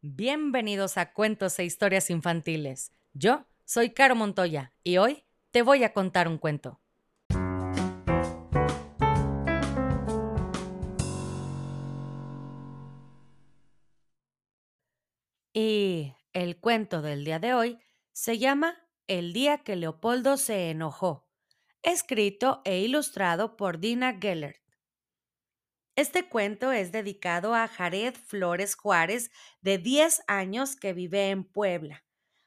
Bienvenidos a Cuentos e Historias Infantiles. Yo soy Caro Montoya y hoy te voy a contar un cuento. Y el cuento del día de hoy se llama El día que Leopoldo se enojó, escrito e ilustrado por Dina Gellert. Este cuento es dedicado a Jared Flores Juárez, de 10 años, que vive en Puebla.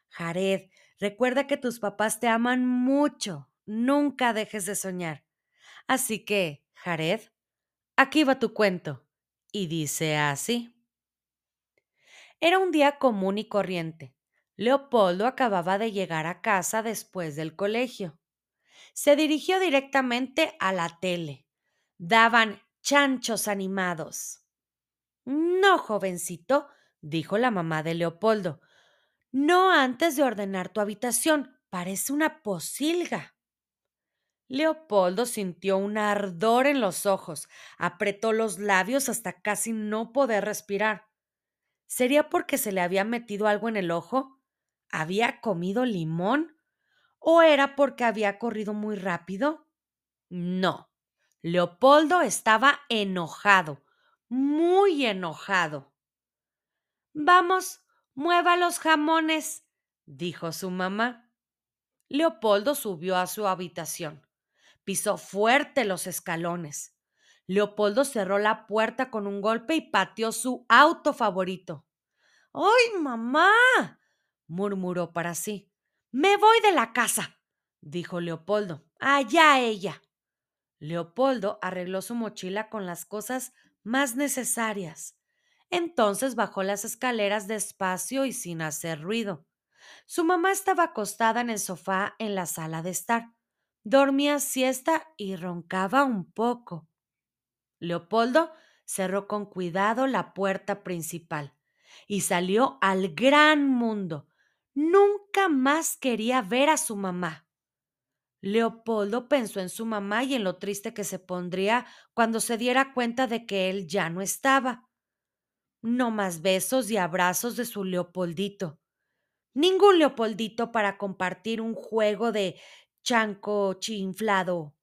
Jared, recuerda que tus papás te aman mucho. Nunca dejes de soñar. Así que, Jared, aquí va tu cuento. Y dice así. Era un día común y corriente. Leopoldo acababa de llegar a casa después del colegio. Se dirigió directamente a la tele. Daban chanchos animados. No, jovencito, dijo la mamá de Leopoldo. No antes de ordenar tu habitación. Parece una posilga. Leopoldo sintió un ardor en los ojos, apretó los labios hasta casi no poder respirar. ¿Sería porque se le había metido algo en el ojo? ¿Había comido limón? ¿O era porque había corrido muy rápido? No, Leopoldo estaba enojado, muy enojado. Vamos, mueva los jamones, dijo su mamá. Leopoldo subió a su habitación. Pisó fuerte los escalones. Leopoldo cerró la puerta con un golpe y pateó su auto favorito. ¡Ay, mamá! murmuró para sí. Me voy de la casa, dijo Leopoldo. Allá ella. Leopoldo arregló su mochila con las cosas más necesarias. Entonces bajó las escaleras despacio y sin hacer ruido. Su mamá estaba acostada en el sofá en la sala de estar. Dormía siesta y roncaba un poco. Leopoldo cerró con cuidado la puerta principal y salió al gran mundo. Nunca más quería ver a su mamá. Leopoldo pensó en su mamá y en lo triste que se pondría cuando se diera cuenta de que él ya no estaba. No más besos y abrazos de su Leopoldito. Ningún Leopoldito para compartir un juego de chanco chinflado.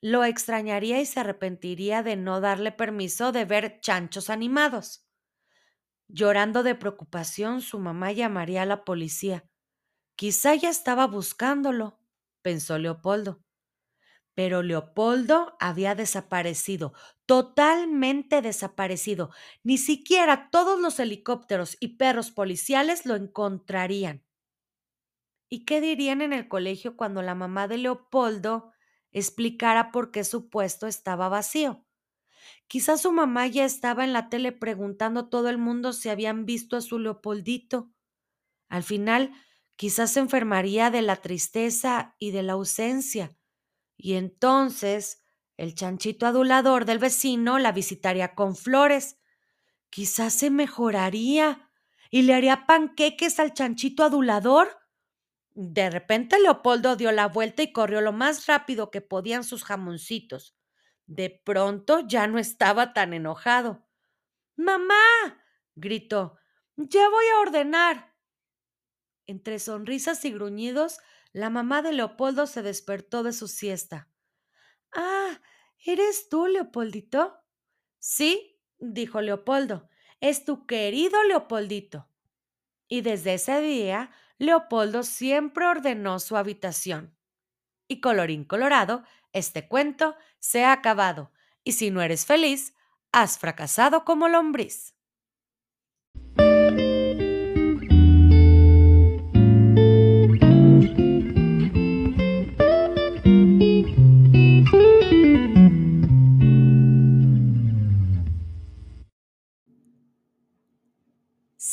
Lo extrañaría y se arrepentiría de no darle permiso de ver chanchos animados. Llorando de preocupación, su mamá llamaría a la policía. Quizá ya estaba buscándolo pensó Leopoldo. Pero Leopoldo había desaparecido, totalmente desaparecido. Ni siquiera todos los helicópteros y perros policiales lo encontrarían. ¿Y qué dirían en el colegio cuando la mamá de Leopoldo explicara por qué su puesto estaba vacío? Quizás su mamá ya estaba en la tele preguntando a todo el mundo si habían visto a su Leopoldito. Al final, Quizás se enfermaría de la tristeza y de la ausencia. Y entonces el chanchito adulador del vecino la visitaría con flores. Quizás se mejoraría y le haría panqueques al chanchito adulador. De repente Leopoldo dio la vuelta y corrió lo más rápido que podían sus jamoncitos. De pronto ya no estaba tan enojado. Mamá. gritó. Ya voy a ordenar. Entre sonrisas y gruñidos, la mamá de Leopoldo se despertó de su siesta. Ah, ¿eres tú, Leopoldito? Sí, dijo Leopoldo, es tu querido Leopoldito. Y desde ese día, Leopoldo siempre ordenó su habitación. Y colorín colorado, este cuento se ha acabado, y si no eres feliz, has fracasado como lombriz.